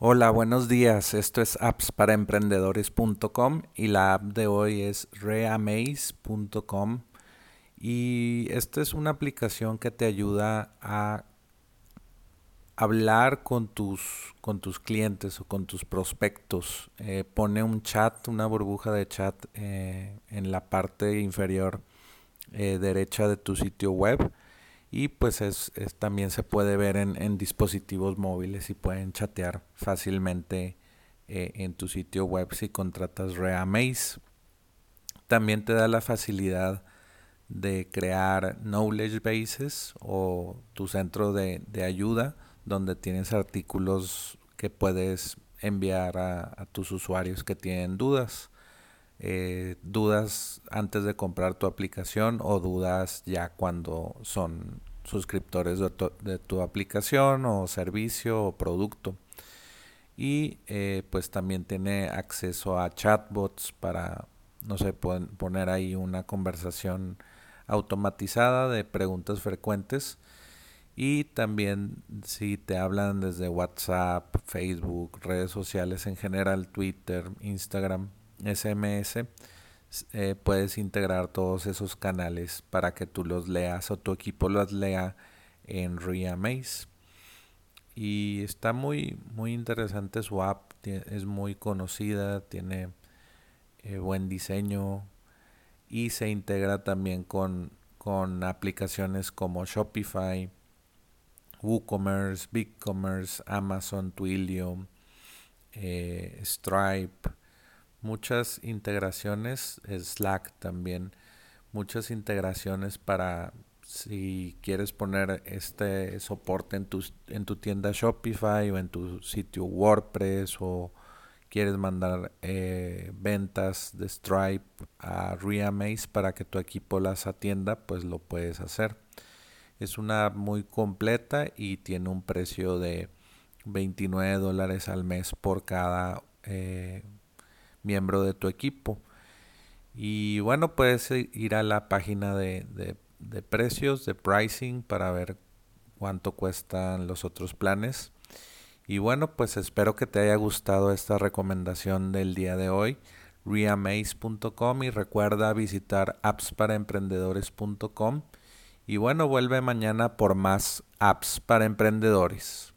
Hola, buenos días. Esto es appsparaemprendedores.com y la app de hoy es reamaze.com y esta es una aplicación que te ayuda a hablar con tus, con tus clientes o con tus prospectos. Eh, pone un chat, una burbuja de chat eh, en la parte inferior eh, derecha de tu sitio web y pues es, también se puede ver en, dispositivos móviles y pueden chatear fácilmente eh, en tu sitio web si contratas Reamaze. También te da la facilidad de crear knowledge bases o tu centro de, ayuda donde tienes artículos que puedes enviar a, tus usuarios que tienen dudas. Eh, dudas antes de comprar tu aplicación o dudas ya cuando son suscriptores de tu, aplicación o servicio o producto. Y eh, pues también tiene acceso a chatbots para, no sé, poner ahí una conversación automatizada de preguntas frecuentes. Y también si te hablan desde WhatsApp, Facebook, redes sociales en general, Twitter, Instagram, SMS, eh, puedes integrar todos esos canales para que tú los leas o tu equipo los lea en Reamaze. Y está muy, muy interesante su app, es muy conocida, tiene eh, buen diseño y se integra también con, con aplicaciones como Shopify, WooCommerce, BigCommerce, Amazon, Twilio, eh, Stripe, muchas integraciones, Slack también, muchas integraciones para si quieres poner este soporte en tu, en tu tienda Shopify o en tu sitio WordPress o quieres mandar eh, ventas de Stripe a Reamaze para que tu equipo las atienda, pues lo puedes hacer. Es una muy completa y tiene un precio de 29 dólares al mes por cada eh, miembro de tu equipo. Y bueno, puedes ir a la página de, de, precios, de pricing, para ver cuánto cuestan los otros planes. Y bueno, pues espero que te haya gustado esta recomendación del día de hoy. reamaze.com y recuerda visitar appsparaemprendedores.com. Y bueno, vuelve mañana por más apps para emprendedores.